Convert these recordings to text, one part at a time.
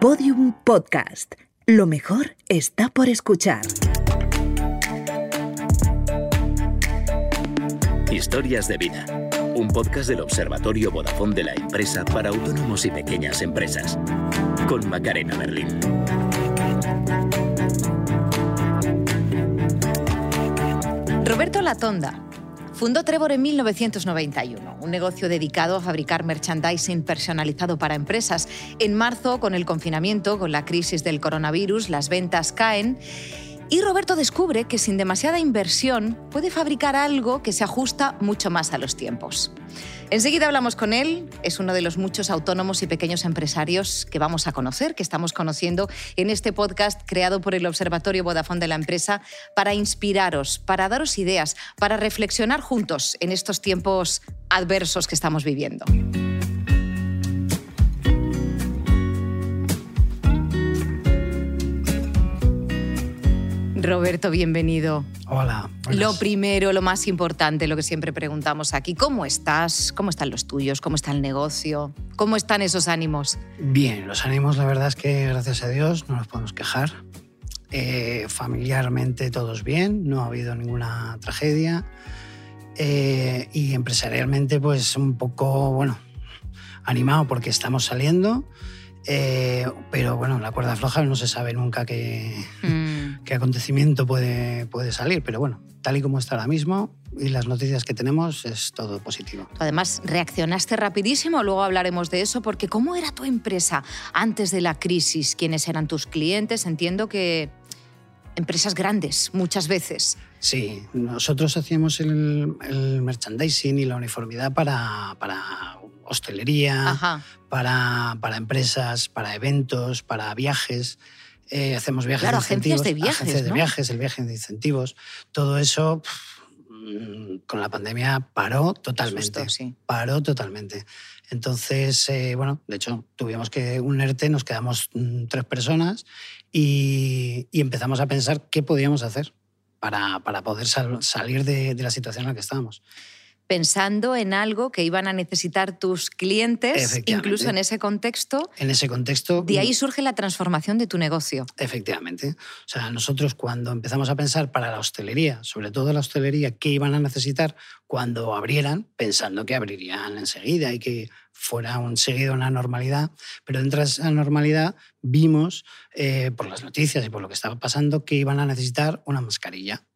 Podium Podcast. Lo mejor está por escuchar. Historias de vida. Un podcast del Observatorio Vodafone de la empresa para autónomos y pequeñas empresas. Con Macarena Berlín. Roberto Latonda fundó Trevor en 1991, un negocio dedicado a fabricar merchandising personalizado para empresas. En marzo, con el confinamiento, con la crisis del coronavirus, las ventas caen y Roberto descubre que sin demasiada inversión puede fabricar algo que se ajusta mucho más a los tiempos. Enseguida hablamos con él, es uno de los muchos autónomos y pequeños empresarios que vamos a conocer, que estamos conociendo en este podcast creado por el Observatorio Vodafone de la empresa para inspiraros, para daros ideas, para reflexionar juntos en estos tiempos adversos que estamos viviendo. Roberto, bienvenido. Hola. Lo primero, lo más importante, lo que siempre preguntamos aquí, ¿cómo estás? ¿Cómo están los tuyos? ¿Cómo está el negocio? ¿Cómo están esos ánimos? Bien, los ánimos la verdad es que gracias a Dios no nos podemos quejar. Eh, familiarmente todos bien, no ha habido ninguna tragedia. Eh, y empresarialmente pues un poco, bueno, animado porque estamos saliendo. Eh, pero bueno, la cuerda floja no se sabe nunca qué, mm. Qué acontecimiento puede, puede salir. Pero bueno, tal y como está ahora mismo y las noticias que tenemos, es todo positivo. Además, reaccionaste rapidísimo, luego hablaremos de eso, porque ¿cómo era tu empresa antes de la crisis? ¿Quiénes eran tus clientes? Entiendo que empresas grandes, muchas veces. Sí, nosotros hacíamos el, el merchandising y la uniformidad para, para hostelería, para, para, empresas, para eventos, para viajes. Eh, hacemos viajes claro, agencias de viajes. Agencias de viajes, el viaje de incentivos. Todo eso con la pandemia paró totalmente. sí. Paró totalmente. Entonces, eh, bueno, de hecho, tuvimos que un ERTE, nos quedamos mm, tres personas y, empezamos a pensar qué podíamos hacer para, para poder salir de, de la situación en la que estábamos pensando en algo que iban a necesitar tus clientes, incluso en ese contexto. En ese contexto. De ahí mm. surge la transformación de tu negocio. Efectivamente. O sea, nosotros cuando empezamos a pensar para la hostelería, sobre todo la hostelería, qué iban a necesitar cuando abrieran, pensando que abrirían enseguida y que fuera un seguido una normalidad, pero dentro de esa normalidad vimos, eh, por las noticias y por lo que estaba pasando, que iban a necesitar una mascarilla.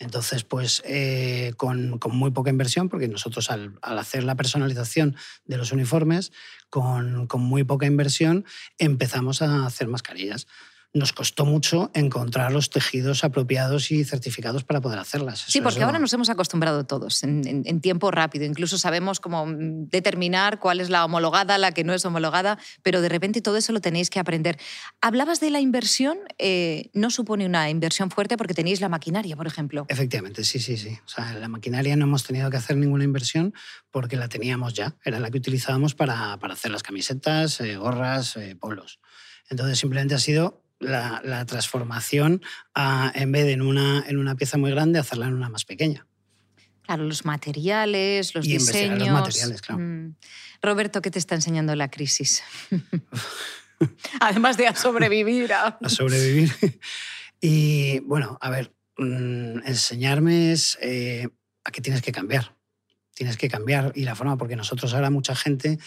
Entonces, pues eh, con, muy poca inversión, porque nosotros al, hacer la personalización de los uniformes, con, con muy poca inversión, empezamos a hacer mascarillas nos costó mucho encontrar los tejidos apropiados y certificados para poder hacerlas. sí, porque ahora nos hemos acostumbrado todos en, tiempo rápido. Incluso sabemos cómo determinar cuál es la homologada, la que no es homologada, pero de repente todo eso lo tenéis que aprender. Hablabas de la inversión, eh, no supone una inversión fuerte porque tenéis la maquinaria, por ejemplo. Efectivamente, sí, sí, sí. O sea, la maquinaria no hemos tenido que hacer ninguna inversión porque la teníamos ya. Era la que utilizábamos para, para hacer las camisetas, eh, gorras, eh, polos. Entonces simplemente ha sido la, transformación en vez de en una, en una pieza muy grande, hacerla en una más pequeña. Claro, los materiales, los diseños. Los materiales, claro. Mm. Roberto, ¿qué te está enseñando la crisis? Además de a sobrevivir. A, sobrevivir. y bueno, a ver, mm, enseñarme es eh, a qué tienes que cambiar tienes que cambiar y la forma, porque nosotros ahora mucha gente,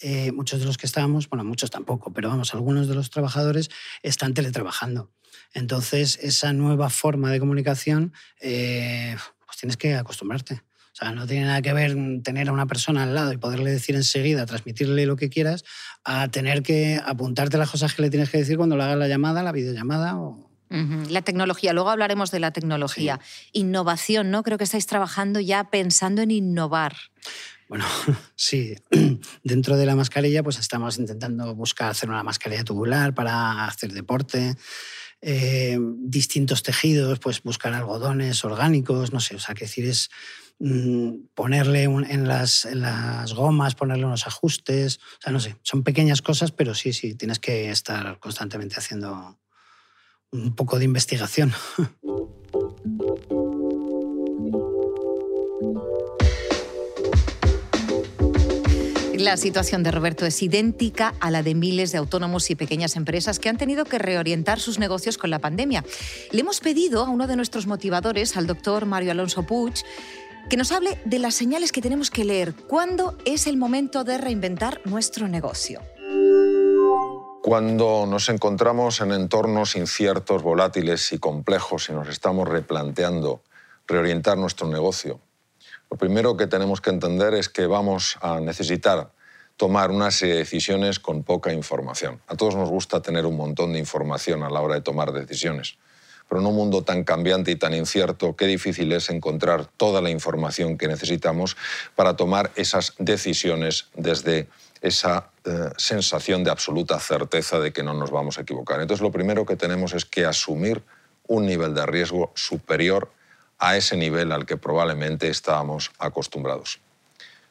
eh, muchos de los que estábamos, bueno, muchos tampoco, pero vamos, algunos de los trabajadores están teletrabajando. Entonces, esa nueva forma de comunicación, eh, pues tienes que acostumbrarte. O sea, no tiene nada que ver tener a una persona al lado y poderle decir enseguida, transmitirle lo que quieras, a tener que apuntarte las cosas que le tienes que decir cuando le hagas la llamada, la videollamada o, la tecnología, luego hablaremos de la tecnología. Innovación, ¿no? Creo que estáis trabajando ya pensando en innovar. Bueno, sí, dentro de la mascarilla pues estamos intentando buscar hacer una mascarilla tubular para hacer deporte. Eh, distintos tejidos, pues buscar algodones orgánicos, no sé, o sea, que decir es mm, ponerle en, las, en las gomas, ponerle unos ajustes, o sea, no sé, son pequeñas cosas, pero sí, sí, tienes que estar constantemente haciendo un poco de investigación. La situación de Roberto es idéntica a la de miles de autónomos y pequeñas empresas que han tenido que reorientar sus negocios con la pandemia. Le hemos pedido a uno de nuestros motivadores, al doctor Mario Alonso Puig, que nos hable de las señales que tenemos que leer. ¿Cuándo es el momento de reinventar nuestro negocio? Cuando nos encontramos en entornos inciertos, volátiles y complejos y nos estamos replanteando reorientar nuestro negocio, lo primero que tenemos que entender es que vamos a necesitar tomar una serie de decisiones con poca información. A todos nos gusta tener un montón de información a la hora de tomar decisiones, pero en un mundo tan cambiante y tan incierto, qué difícil es encontrar toda la información que necesitamos para tomar esas decisiones desde esa eh, sensación de absoluta certeza de que no nos vamos a equivocar. Entonces, lo primero que tenemos es que asumir un nivel de riesgo superior a ese nivel al que probablemente estábamos acostumbrados.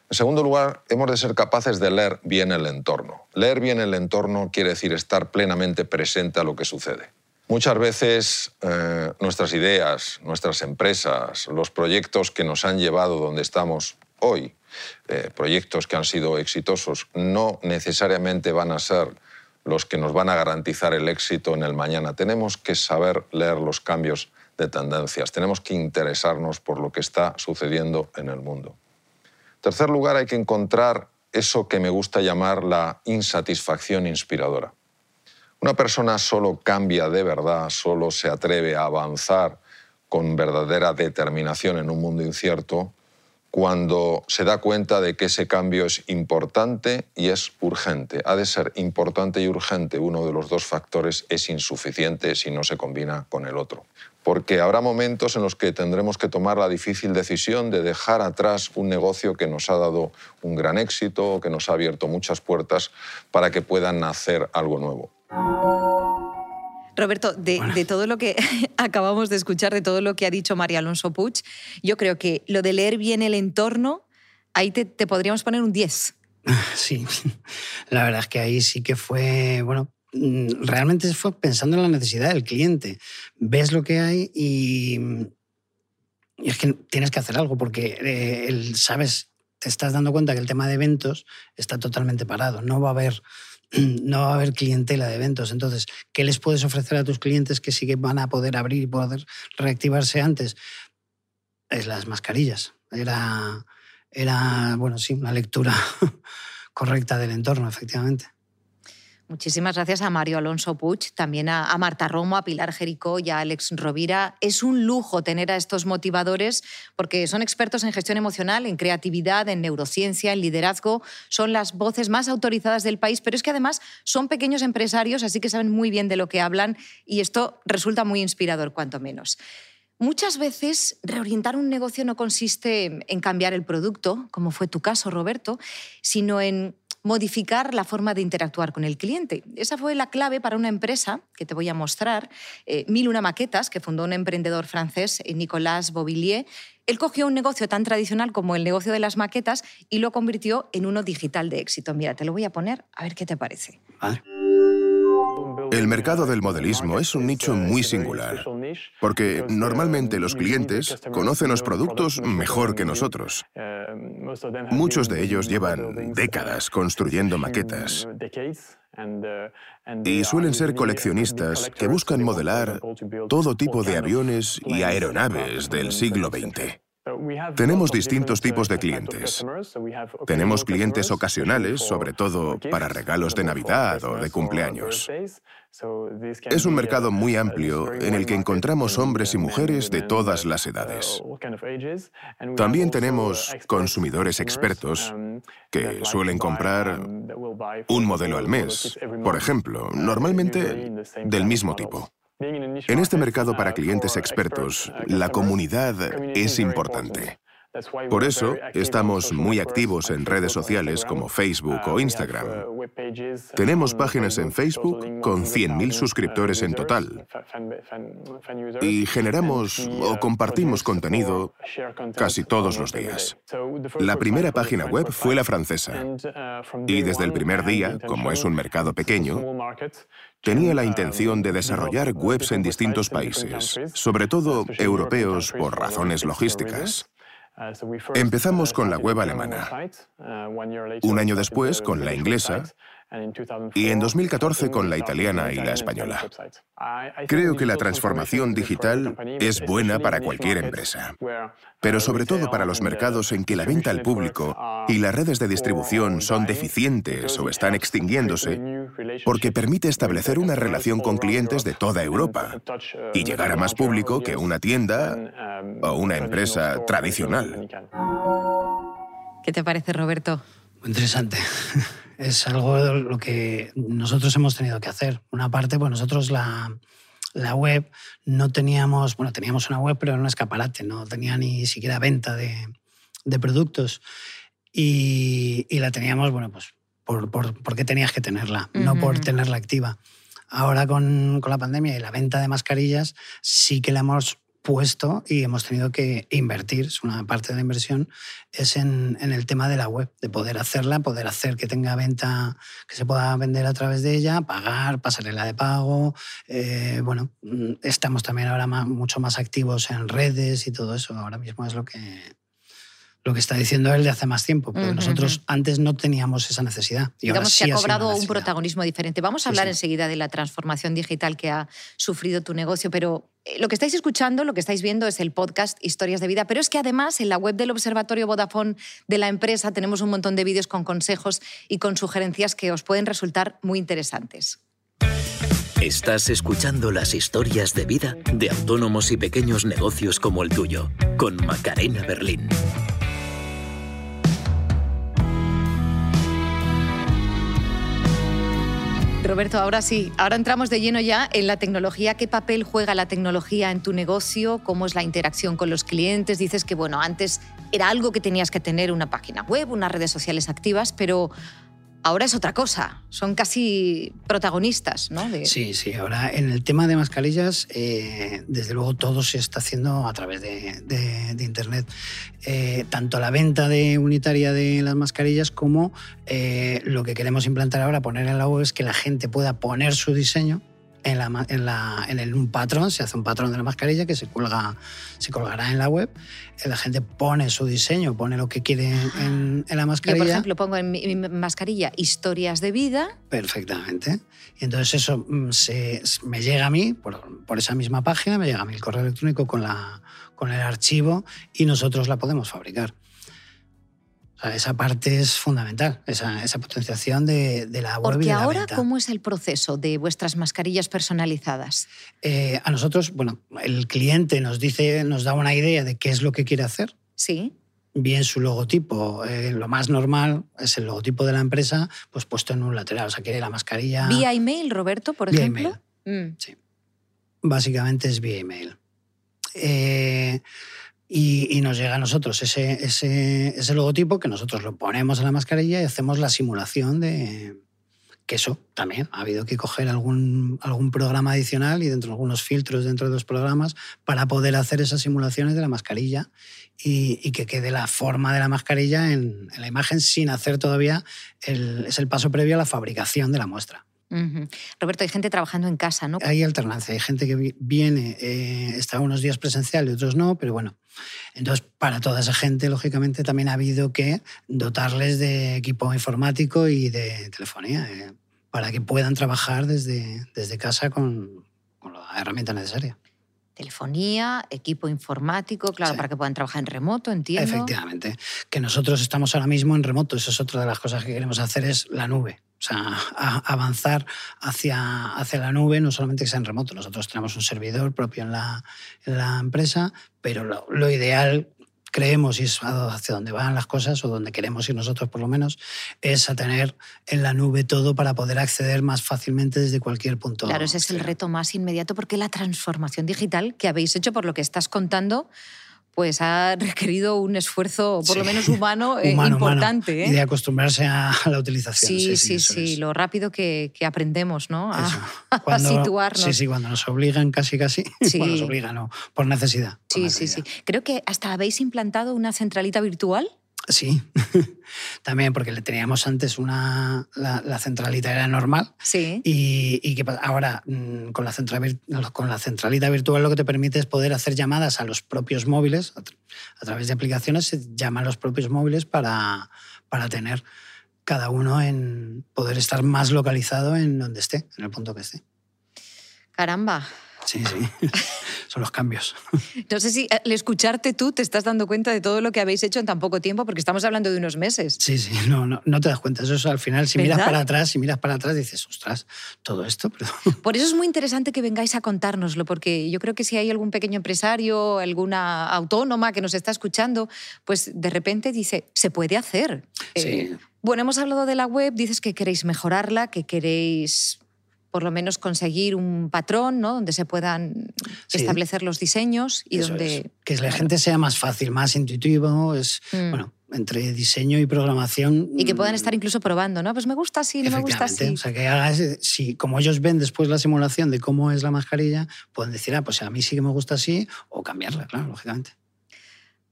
En segundo lugar, hemos de ser capaces de leer bien el entorno. Leer bien el entorno quiere decir estar plenamente presente a lo que sucede. Muchas veces eh, nuestras ideas, nuestras empresas, los proyectos que nos han llevado donde estamos hoy, eh, proyectos que han sido exitosos, no necesariamente van a ser los que nos van a garantizar el éxito en el mañana. Tenemos que saber leer los cambios de tendencias. Tenemos que interesarnos por lo que está sucediendo en el mundo. En tercer lugar, hay que encontrar eso que me gusta llamar la insatisfacción inspiradora. Una persona solo cambia de verdad, solo se atreve a avanzar con verdadera determinación en un mundo incierto cuando se da cuenta de que ese cambio es importante y es urgente. Ha de ser importante y urgente. Uno de los dos factores es insuficiente si no se combina con el otro porque habrá momentos en los que tendremos que tomar la difícil decisión de dejar atrás un negocio que nos ha dado un gran éxito, que nos ha abierto muchas puertas para que puedan nacer algo nuevo. Roberto, de, todo lo que acabamos de escuchar, de todo lo que ha dicho María Alonso Puig, yo creo que lo de leer bien el entorno, ahí te, te podríamos poner un 10. Sí, la verdad es que ahí sí que fue, bueno, Mm, realmente fue pensando en la necesidad del cliente. Ves lo que hay y, es que tienes que hacer algo porque eh, sabes, te estás dando cuenta que el tema de eventos está totalmente parado. No va a haber no va a haber clientela de eventos. Entonces, ¿qué les puedes ofrecer a tus clientes que sí que van a poder abrir y poder reactivarse antes? Es las mascarillas. Era, era bueno, sí, una lectura correcta del entorno, efectivamente. Muchísimas gracias a Mario Alonso Puig, también a, Marta Romo, a Pilar Jericó y a Alex Rovira. Es un lujo tener a estos motivadores porque son expertos en gestión emocional, en creatividad, en neurociencia, en liderazgo. Son las voces más autorizadas del país, pero es que además son pequeños empresarios, así que saben muy bien de lo que hablan y esto resulta muy inspirador, cuanto menos. Muchas veces reorientar un negocio no consiste en cambiar el producto, como fue tu caso, Roberto, sino en modificar la forma de interactuar con el cliente. Esa fue la clave para una empresa que te voy a mostrar, eh, Mil Una Maquetas, que fundó un emprendedor francés, eh, Nicolas Bovillier. Él cogió un negocio tan tradicional como el negocio de las maquetas y lo convirtió en uno digital de éxito. Mira, te lo voy a poner a ver qué te parece. El mercado del modelismo es un nicho muy singular, porque normalmente los clientes conocen los productos mejor que nosotros. Muchos de ellos llevan décadas construyendo maquetas y suelen ser coleccionistas que buscan modelar todo tipo de aviones y aeronaves del siglo XX. Tenemos distintos tipos de clientes. Tenemos clientes ocasionales, sobre todo para regalos de Navidad o de cumpleaños. Es un mercado muy amplio en el que encontramos hombres y mujeres de todas las edades. También tenemos consumidores expertos que suelen comprar un modelo al mes, por ejemplo, normalmente del mismo tipo. En este mercado para clientes expertos, la comunidad es importante. Por eso, estamos muy activos en redes sociales como Facebook o Instagram. Tenemos páginas en Facebook con 100.000 suscriptores en total. Y generamos o compartimos contenido casi todos los días. La primera página web fue la francesa. Y desde el primer día, como es un mercado pequeño, tenía la intención de desarrollar webs en distintos países, sobre todo europeos por razones logísticas. Empezamos con la web alemana. Un año después con la inglesa y en 2014 con la italiana y la española. Creo que la transformación digital es buena para cualquier empresa, pero sobre todo para los mercados en que la venta al público y las redes de distribución son deficientes o están extinguiéndose, porque permite establecer una relación con clientes de toda Europa y llegar a más público que una tienda o una empresa tradicional. ¿Qué te parece, Roberto? Muy interesante es algo lo que nosotros hemos tenido que hacer. Una parte, pues nosotros la, la web no teníamos, bueno, teníamos una web, pero era un escaparate, no tenía ni siquiera venta de, de productos. Y, y, la teníamos, bueno, pues por, por, porque tenías que tenerla, no por tenerla activa. Ahora con, con, la pandemia y la venta de mascarillas sí que la hemos puesto y hemos tenido que invertir, es una parte de la inversión, es en, en, el tema de la web, de poder hacerla, poder hacer que tenga venta, que se pueda vender a través de ella, pagar, pasarela de pago. Eh, bueno, mm, estamos también ahora más, mucho más activos en redes y todo eso. Ahora mismo es lo que, lo que está diciendo él de hace más tiempo, pero nosotros antes no teníamos esa necesidad. Y Digamos que ha cobrado un protagonismo diferente. Vamos a hablar sí, sí. enseguida de la transformación digital que ha sufrido tu negocio, pero eh, lo que estáis escuchando, lo que estáis viendo es el podcast Historias de Vida, pero es que además en la web del Observatorio Vodafone de la empresa tenemos un montón de vídeos con consejos y con sugerencias que os pueden resultar muy interesantes. Estás escuchando las historias de vida de autónomos y pequeños negocios como el tuyo, con Macarena Berlín. Roberto, ahora sí, ahora entramos de lleno ya en la tecnología. ¿Qué papel juega la tecnología en tu negocio? ¿Cómo es la interacción con los clientes? Dices que, bueno, antes era algo que tenías que tener una página web, unas redes sociales activas, pero ahora es otra cosa, son casi protagonistas, ¿no? Sí, sí, ahora en el tema de mascarillas, eh, desde luego todo se está haciendo a través de, Internet. Eh, tanto la venta unitaria de las mascarillas como eh, lo que queremos implantar ahora, poner en la web, es que la gente pueda poner su diseño en, la, en, la, en el, un patrón, se hace un patrón de la mascarilla que se, cuelga, se colgará en la web. La gente pone su diseño, pone lo que quiere en, en la mascarilla. Yo, por ejemplo, pongo en mi, mascarilla historias de vida. Perfectamente. Y entonces eso se, me llega a mí, por, por, esa misma página, me llega a mí el correo electrónico con, la, con el archivo y nosotros la podemos fabricar. O sea, esa parte es fundamental, esa, esa potenciación de, de, la web Porque y de la ahora, venta. ¿cómo es el proceso de vuestras mascarillas personalizadas? Eh, a nosotros, bueno, el cliente nos dice, nos da una idea de qué es lo que quiere hacer. Sí. Bien su logotipo, eh, lo más normal es el logotipo de la empresa, pues puesto en un lateral. O sea, quiere la mascarilla. ¿Vía email, Roberto, por vía ejemplo? Email. Mm. Sí. Básicamente es vía email. Eh, y, y, nos llega a nosotros ese, ese, ese, logotipo que nosotros lo ponemos en la mascarilla y hacemos la simulación de que eso también ha habido que coger algún, algún programa adicional y dentro de algunos filtros dentro de los programas para poder hacer esas simulaciones de la mascarilla y, y que quede la forma de la mascarilla en, en la imagen sin hacer todavía el, es el paso previo a la fabricación de la muestra. Uh -huh. Roberto, hay gente trabajando en casa, ¿no? Hay alternancia, hay gente que viene, eh, está unos días presencial y otros no, pero bueno. Entonces, para toda esa gente, lógicamente, también ha habido que dotarles de equipo informático y de telefonía eh, para que puedan trabajar desde, desde casa con, con la herramienta necesaria telefonía, equipo informático, claro, sí. para que puedan trabajar en remoto, entiendo. Efectivamente. Que nosotros estamos ahora mismo en remoto, eso es otra de las cosas que queremos hacer, es la nube. O sea, a avanzar hacia, hacia la nube, no solamente que sea en remoto. Nosotros tenemos un servidor propio en la, en la empresa, pero lo, lo ideal creemos y es hacia donde van las cosas o donde queremos ir nosotros por lo menos, es a tener en la nube todo para poder acceder más fácilmente desde cualquier punto. Claro, ese es el reto más inmediato porque la transformación digital que habéis hecho por lo que estás contando pues ha requerido un esfuerzo, por sí. lo menos humano, eh, humano importante. Humano. ¿eh? Y de acostumbrarse a la utilización. Sí, sí, sí, sí. lo rápido que, que, aprendemos, ¿no? A, cuando, a, situarnos. Sí, sí, cuando nos obligan casi, casi. Sí. Bueno, nos obligan, no, por necesidad. Por sí, necesidad. sí, sí. Creo que hasta habéis implantado una centralita virtual. Sí, también porque le teníamos antes una. La, centralita era normal. Sí. Y, y que ahora mm, con la, central, con la centralita virtual lo que te permite es poder hacer llamadas a los propios móviles. A, través de aplicaciones se llaman a los propios móviles para, para tener cada uno en poder estar más localizado en donde esté, en el punto que esté. Caramba. Sí, sí. Son los cambios. No sé si al escucharte tú te estás dando cuenta de todo lo que habéis hecho en tan poco tiempo, porque estamos hablando de unos meses. Sí, sí, no, no, no te das cuenta. Eso es al final, si miras para atrás, si miras para atrás, dices, ostras, todo esto. Por eso es muy interesante que vengáis a contárnoslo, porque yo creo que si hay algún pequeño empresario, alguna autónoma que nos está escuchando, pues de repente dice, se puede hacer. Sí. Eh, bueno, hemos hablado de la web, dices que queréis mejorarla, que queréis por lo menos conseguir un patrón ¿no? donde se puedan establecer los diseños y donde... Que la gente sea más fácil, más intuitivo, es, mm. bueno, entre diseño y programación... Y que puedan estar incluso probando, ¿no? Pues me gusta así, no me gusta así. O sea, que hagas, si como ellos ven después la simulación de cómo es la mascarilla, pueden decir, ah, pues a mí sí que me gusta así, o cambiarla, claro, lógicamente.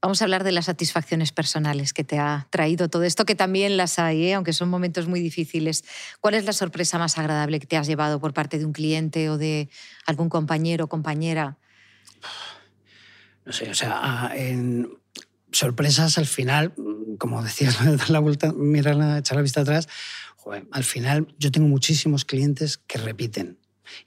Vamos a hablar de las satisfacciones personales que te ha traído todo esto, que también las hay, ¿eh? aunque son momentos muy difíciles. ¿Cuál es la sorpresa más agradable que te has llevado por parte de un cliente o de algún compañero o compañera? No sé, o sea, en sorpresas al final, como decías, dar la vuelta, mirar, echar la vista atrás, al final yo tengo muchísimos clientes que repiten.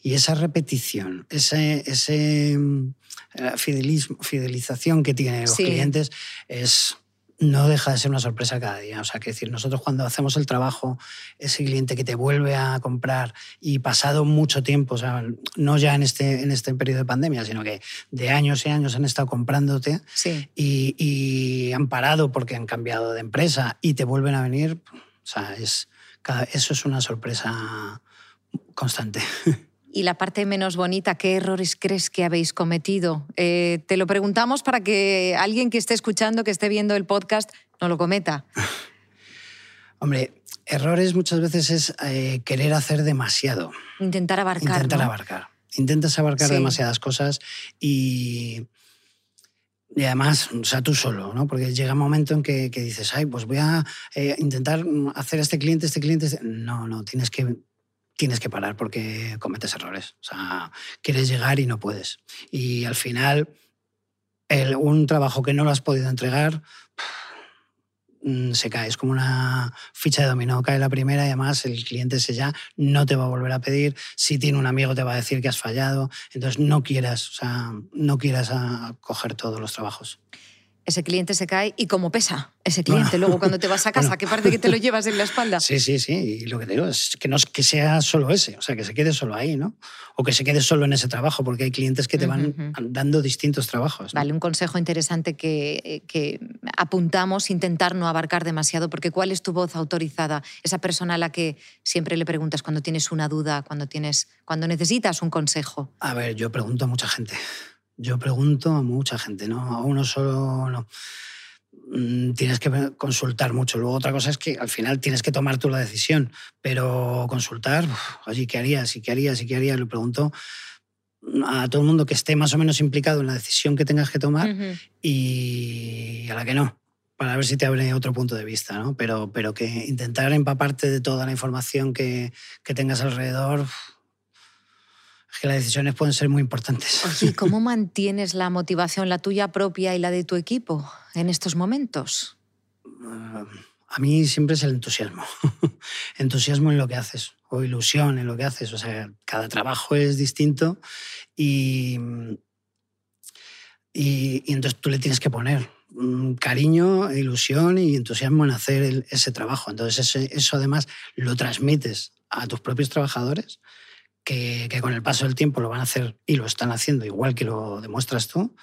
Y esa repetición, ese, ese eh, fidelismo, fidelización que tienen los clientes es no deja de ser una sorpresa cada día. O sea, que decir, nosotros cuando hacemos el trabajo, ese cliente que te vuelve a comprar y pasado mucho tiempo, o sea, no ya en este, en este periodo de pandemia, sino que de años y años han estado comprándote y, y, han parado porque han cambiado de empresa y te vuelven a venir, o sea, es, eso es una sorpresa constante. y la parte menos bonita, ¿qué errores crees que habéis cometido? Eh, te lo preguntamos para que alguien que esté escuchando, que esté viendo el podcast, no lo cometa. Hombre, errores muchas veces es eh, querer hacer demasiado. Intentar abarcar. Intentar abarcar. Intentas abarcar demasiadas cosas y, y además, o sea, tú solo, ¿no? Porque llega un momento en que, dices, ay, pues voy a eh, intentar hacer a este cliente, este cliente. Este-". No, no, tienes que tienes que parar porque cometes errores. O sea, quieres llegar y no puedes. Y al final, el, un trabajo que no lo has podido entregar mm, se cae. Es como una ficha de dominó. Cae la primera y además el cliente ese ya no te va a volver a pedir. Si tiene un amigo te va a decir que has fallado. Entonces no quieras, o sea, no quieras coger todos los trabajos ese cliente se cae y cómo pesa ese cliente luego cuando te vas a casa, ¿qué parte que te lo llevas en la espalda? Sí, sí, sí, y lo que te digo es que no es que sea solo ese, o sea, que se quede solo ahí, ¿no? O que se quede solo en ese trabajo, porque hay clientes que te van dando distintos trabajos. Vale, un consejo interesante que, que, apuntamos, intentar no abarcar demasiado, porque ¿cuál es tu voz autorizada? Esa persona a la que siempre le preguntas cuando tienes una duda, cuando, tienes, cuando necesitas un consejo. A ver, yo pregunto a mucha gente. Yo pregunto a mucha gente, ¿no? A uno solo no. Mm, tienes que consultar mucho. Luego otra cosa es que al final tienes que tomar tú la decisión, pero consultar, oye, ¿qué harías? ¿Y qué harías? ¿Y qué harías? Le pregunto a todo el mundo que esté más o menos implicado en la decisión que tengas que tomar y a la que no, para ver si te abre otro punto de vista, ¿no? Pero, pero que intentar empaparte de toda la información que, que tengas alrededor, que las decisiones pueden ser muy importantes. ¿Y cómo mantienes la motivación, la tuya propia y la de tu equipo en estos momentos? a mí siempre es el entusiasmo. entusiasmo en lo que haces o ilusión en lo que haces. O sea, cada trabajo es distinto y, y, entonces tú le tienes que poner cariño, ilusión y entusiasmo en hacer ese trabajo. Entonces eso además lo transmites a tus propios trabajadores que, con el paso del tiempo lo van a hacer y lo están haciendo igual que lo demuestras tú.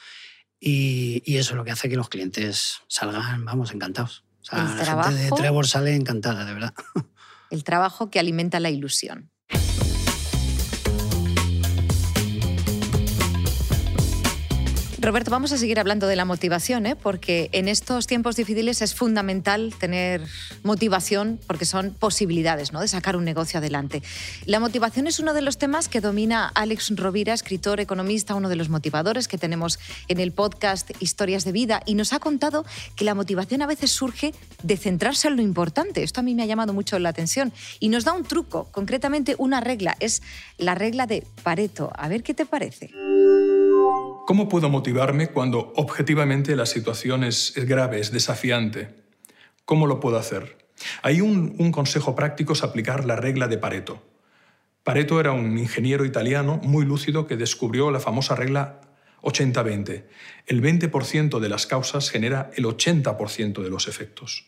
Y, eso es lo que hace que los clientes salgan, vamos, encantados. la gente de Trevor sale encantada, de verdad. El trabajo que alimenta la ilusión. Roberto, vamos a seguir hablando de la motivación, ¿eh? porque en estos tiempos difíciles es fundamental tener motivación porque son posibilidades ¿no? de sacar un negocio adelante. La motivación es uno de los temas que domina Alex Rovira, escritor, economista, uno de los motivadores que tenemos en el podcast Historias de Vida, y nos ha contado que la motivación a veces surge de centrarse en lo importante. Esto a mí me ha llamado mucho la atención y nos da un truco, concretamente una regla, es la regla de Pareto. A ver qué te parece. ¿Cómo puedo motivarme cuando objetivamente la situación es, grave, es desafiante? ¿Cómo lo puedo hacer? Hay un, un consejo práctico es aplicar la regla de Pareto. Pareto era un ingeniero italiano muy lúcido que descubrió la famosa regla 80-20. El 20% de las causas genera el 80% de los efectos.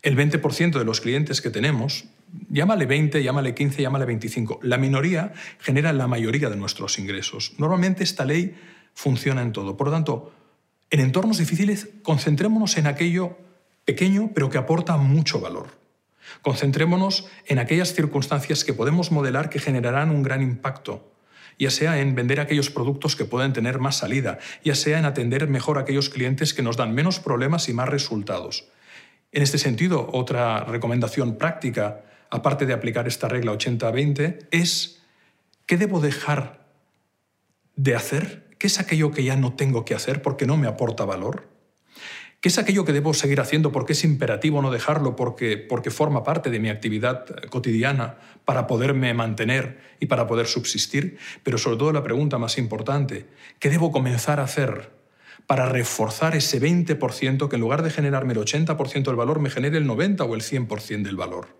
El 20% de los clientes que tenemos, llámale 20, llámale 15, llámale 25, la minoría genera la mayoría de nuestros ingresos. Normalmente esta ley funciona en todo. Por lo tanto, en entornos difíciles, concentrémonos en aquello pequeño pero que aporta mucho valor. Concentrémonos en aquellas circunstancias que podemos modelar que generarán un gran impacto, ya sea en vender aquellos productos que pueden tener más salida, ya sea en atender mejor a aquellos clientes que nos dan menos problemas y más resultados. En este sentido, otra recomendación práctica, aparte de aplicar esta regla 80-20, es ¿qué debo dejar de hacer ¿Qué es aquello que ya no tengo que hacer porque no me aporta valor? ¿Qué es aquello que debo seguir haciendo porque es imperativo no dejarlo, porque, porque forma parte de mi actividad cotidiana para poderme mantener y para poder subsistir? Pero sobre todo la pregunta más importante, ¿qué debo comenzar a hacer para reforzar ese 20% que en lugar de generarme el 80% del valor me genere el 90 o el 100% del valor?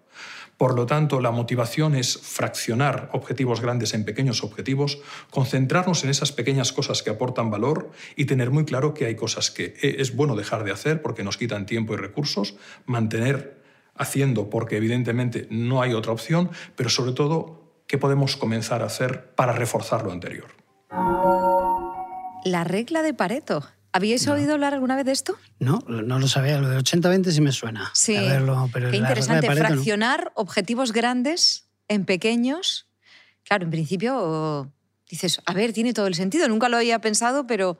Por lo tanto, la motivación es fraccionar objetivos grandes en pequeños objetivos, concentrarnos en esas pequeñas cosas que aportan valor y tener muy claro que hay cosas que es bueno dejar de hacer porque nos quitan tiempo y recursos, mantener haciendo porque evidentemente no hay otra opción, pero sobre todo, ¿qué podemos comenzar a hacer para reforzar lo anterior? La regla de Pareto. ¿Habíais oído hablar alguna vez de esto? No, no lo sabía. Lo de 80-20 sí me suena. Sí. Qué interesante. Fraccionar objetivos grandes en pequeños. Claro, en principio dices, a ver, tiene todo el sentido. Nunca lo había pensado, pero.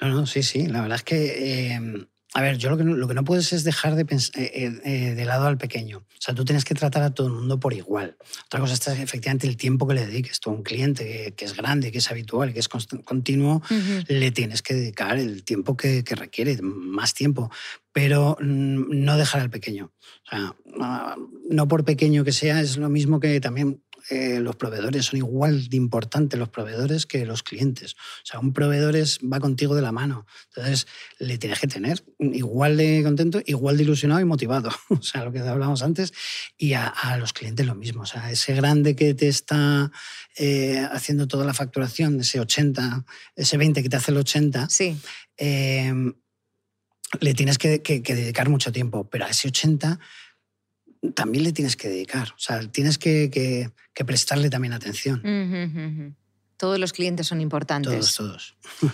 No, no, sí, sí. La verdad es que eh, a ver, yo lo que, no, lo que no puedes es dejar de, eh, eh, eh, de lado al pequeño. O sea, tú tienes que tratar a todo el mundo por igual. Otra cosa es efectivamente el tiempo que le dediques. Tú a un cliente que, es grande, que es habitual, que es continuo, le tienes que dedicar el tiempo que, que, requiere, más tiempo. Pero mm, no dejar al pequeño. O sea, ah, no por pequeño que sea, es lo mismo que también eh, los proveedores son igual de importantes los proveedores que los clientes. O sea, un proveedor va contigo de la mano. Entonces, le tienes que tener igual de contento, igual de ilusionado y motivado. O sea, lo que hablábamos antes. Y a, los clientes lo mismo. O sea, ese grande que te está eh, haciendo toda la facturación, ese 80, ese 20 que te hace el 80, sí. Eh, le tienes que, que dedicar mucho tiempo. Pero a ese 80 también le tienes que dedicar. O sea, tienes que, prestarle también atención. Todos los clientes son importantes. Todos, todos.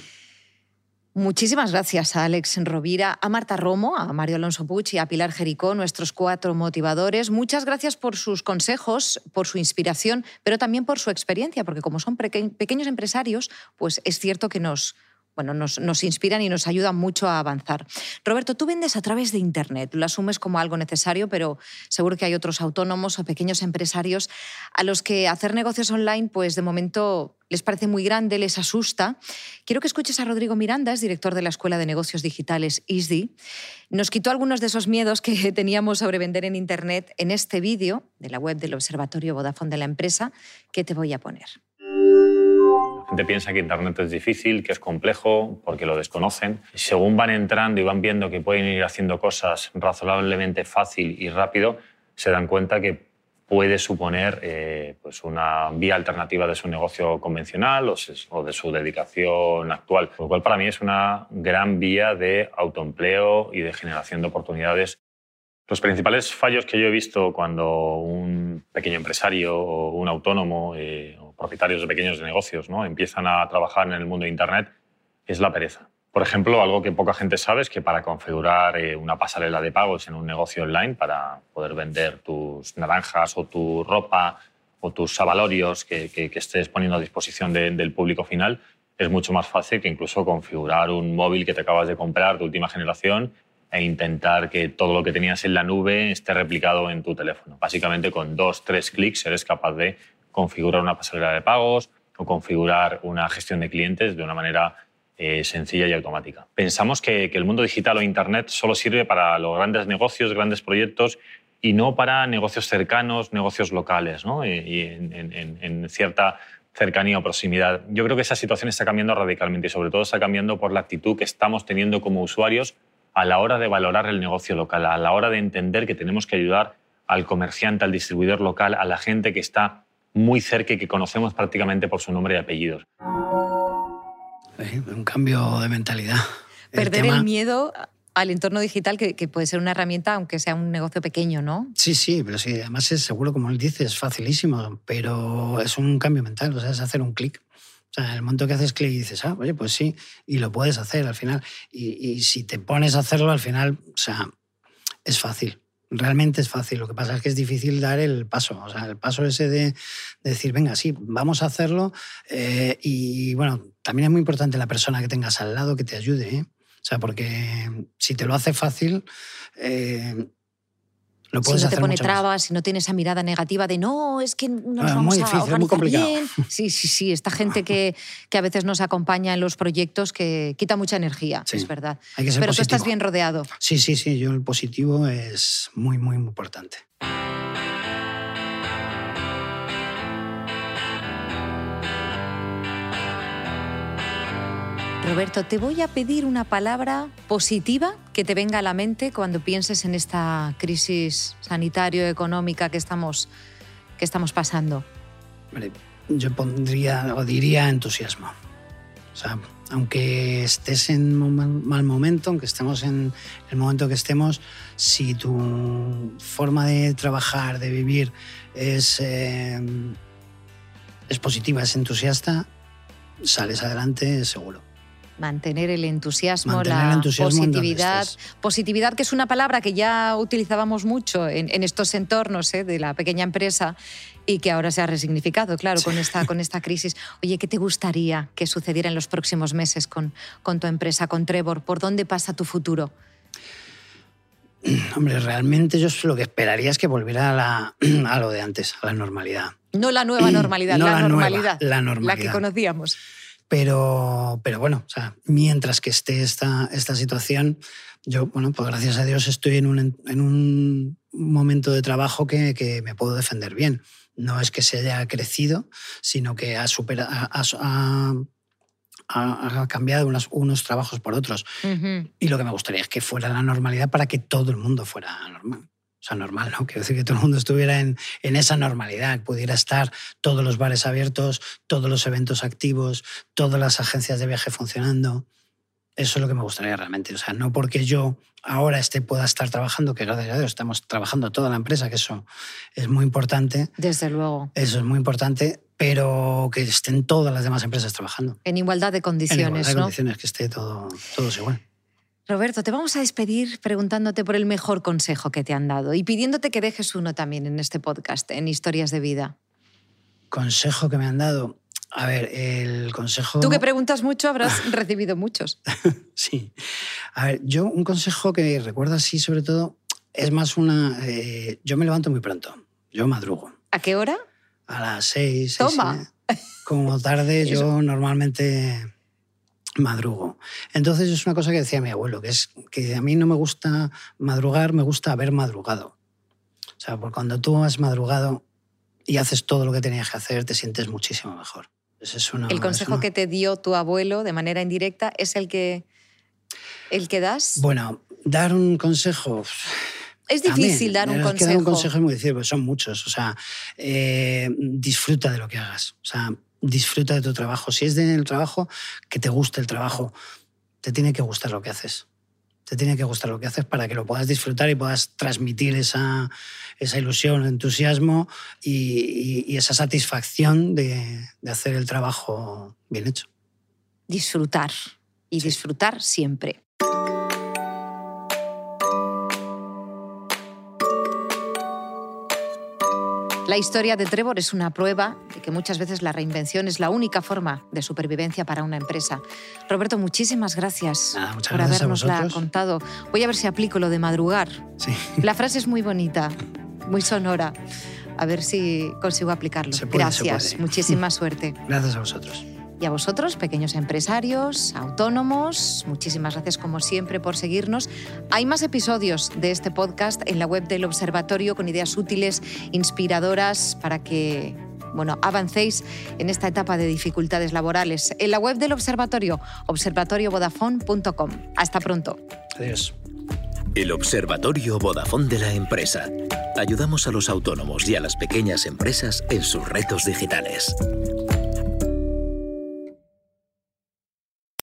Muchísimas gracias a Alex Rovira, a Marta Romo, a Mario Alonso Puch y a Pilar Jericó, nuestros cuatro motivadores. Muchas gracias por sus consejos, por su inspiración, pero también por su experiencia, porque como son pequeños empresarios, pues es cierto que nos, bueno, nos, inspiran y nos ayudan mucho a avanzar. Roberto, tú vendes a través de Internet, lo asumes como algo necesario, pero seguro que hay otros autónomos o pequeños empresarios a los que hacer negocios online, pues de momento les parece muy grande, les asusta. Quiero que escuches a Rodrigo Miranda, es director de la Escuela de Negocios Digitales ISDI. Nos quitó algunos de esos miedos que teníamos sobre vender en Internet en este vídeo de la web del Observatorio Vodafone de la empresa que te voy a poner. La gente piensa que Internet es difícil, que es complejo, porque lo desconocen. Según van entrando y van viendo que pueden ir haciendo cosas razonablemente fácil y rápido, se dan cuenta que puede suponer eh, pues una vía alternativa de su negocio convencional o, de su dedicación actual. Por lo cual, para mí es una gran vía de autoempleo y de generación de oportunidades. Los principales fallos que yo he visto cuando un pequeño empresario o un autónomo eh, propietarios de pequeños negocios ¿no? empiezan a trabajar en el mundo de Internet es la pereza. Por ejemplo, algo que poca gente sabe es que para configurar eh, una pasarela de pagos en un negocio online, para poder vender tus naranjas o tu ropa o tus sabalorios que, estés poniendo a disposición del público final, es mucho más fácil que incluso configurar un móvil que te acabas de comprar de última generación e intentar que todo lo que tenías en la nube esté replicado en tu teléfono. Básicamente con dos, tres clics eres capaz de configurar una pasarela de pagos o configurar una gestión de clientes de una manera eh, sencilla y automática. Pensamos que, el mundo digital o Internet solo sirve para los grandes negocios, grandes proyectos y no para negocios cercanos, negocios locales, ¿no? y, en, en cierta cercanía o proximidad. Yo creo que esa situación está cambiando radicalmente y sobre todo está cambiando por la actitud que estamos teniendo como usuarios a la hora de valorar el negocio local, a la hora de entender que tenemos que ayudar al comerciante, al distribuidor local, a la gente que está muy cerca y que conocemos prácticamente por su nombre y apellidos. un cambio de mentalidad. Perder el, miedo al entorno digital, que, puede ser una herramienta, aunque sea un negocio pequeño, ¿no? Sí, sí, pero sí, además es seguro, como él dice, es facilísimo, pero es un cambio mental, o sea, es hacer un clic. O sea, el momento que haces clic y dices, ah, oye, pues sí, y lo puedes hacer al final. Y, si te pones a hacerlo al final, o sea, es fácil. Realmente es fácil. Lo que pasa es que es difícil dar el paso. O sea, el paso ese de, decir, venga, sí, vamos a hacerlo. Eh, y bueno, también es muy importante la persona que tengas al lado que te ayude. ¿eh? O sea, porque si te lo hace fácil, eh, si no te pone trabas, si no tiene esa mirada negativa de no, es que no nos vamos a organizar bien. Sí, sí, sí. Esta gente que, que, a veces nos acompaña en los proyectos que quita mucha energía, es verdad. Pero tú estás bien rodeado. Sí, sí, sí. Yo el positivo es muy, muy, muy importante. Roberto, te voy a pedir una palabra positiva que te venga a la mente cuando pienses en esta crisis sanitario-económica que estamos, que estamos pasando. yo pondría o diría entusiasmo. O sea, aunque estés en un mal momento, aunque estemos en el momento que estemos, si tu forma de trabajar, de vivir es, eh, es positiva, es entusiasta, sales adelante seguro. Mantener el entusiasmo, la positividad. Positividad, que es una palabra que ya utilizábamos mucho en, estos entornos ¿eh? de la pequeña empresa y que ahora se ha resignificado, claro, con, esta, con esta crisis. Oye, ¿qué te gustaría que sucediera en los próximos meses con, con tu empresa, con Trevor? ¿Por dónde pasa tu futuro? Hombre, realmente yo lo que esperaría es que volviera a, la, a lo de antes, a la normalidad. No la nueva normalidad, la, normalidad, la normalidad. La que conocíamos. Pero, pero bueno, o sea, mientras que esté esta, esta situación, yo, bueno, pues gracias a Dios estoy en un, en un momento de trabajo que, que, me puedo defender bien. No es que se haya crecido, sino que ha, superado, ha, ha, cambiado unos, unos, trabajos por otros. Y lo que me gustaría es que fuera la normalidad para que todo el mundo fuera normal. O sea, normal, ¿no? Quiero decir que todo el mundo estuviera en, en esa normalidad, pudiera estar todos los bares abiertos, todos los eventos activos, todas las agencias de viaje funcionando. Eso es lo que me gustaría realmente. O sea, no porque yo ahora esté, pueda estar trabajando, que gracias a Dios estamos trabajando toda la empresa, que eso es muy importante. Desde luego. Eso es muy importante, pero que estén todas las demás empresas trabajando. En igualdad de condiciones, en igualdad de condiciones, que esté todo, todos igual. Roberto, te vamos a despedir preguntándote por el mejor consejo que te han dado y pidiéndote que dejes uno también en este podcast, en Historias de Vida. Consejo que me han dado. A ver, el consejo... Tú que preguntas mucho habrás recibido muchos. sí. A ver, yo un consejo que recuerdo así sobre todo es más una... Eh, yo me levanto muy pronto, yo madrugo. ¿A qué hora? A las seis. Toma. Como tarde yo normalmente madrugo. Entonces es una cosa que decía mi abuelo, que es que a mí no me gusta madrugar, me gusta haber madrugado. O sea, porque cuando tú has madrugado y haces todo lo que tenías que hacer, te sientes muchísimo mejor. es el consejo que te dio tu abuelo de manera indirecta es el que, el que das. Bueno, dar un consejo... Es difícil dar un consejo. dar un consejo es muy difícil, son muchos. O sea, eh, disfruta de lo que hagas. O sea, disfruta de tu trabajo. Si es del trabajo, que te guste el trabajo. Te tiene que gustar lo que haces. Te tiene que gustar lo que haces para que lo puedas disfrutar y puedas transmitir esa, esa ilusión, entusiasmo y, esa satisfacción de, hacer el trabajo bien hecho. Disfrutar. Y disfrutar siempre. La historia de Trevor es una prueba de que muchas veces la reinvención es la única forma de supervivencia para una empresa. Roberto, muchísimas gracias Nada, muchas por gracias habernosla contado. Voy a ver si aplico lo de madrugar. Sí. La frase es muy bonita, muy sonora. A ver si consigo aplicarlo. Puede, gracias, muchísima suerte. Gracias a vosotros. Y a vosotros, pequeños empresarios, autónomos, muchísimas gracias como siempre por seguirnos. Hay más episodios de este podcast en la web del Observatorio con ideas útiles, inspiradoras para que bueno, avancéis en esta etapa de dificultades laborales. En la web del Observatorio, observatoriovodafone.com. Hasta pronto. Adiós. El Observatorio Vodafone de la empresa. Ayudamos a los autónomos y a las pequeñas empresas en sus retos digitales.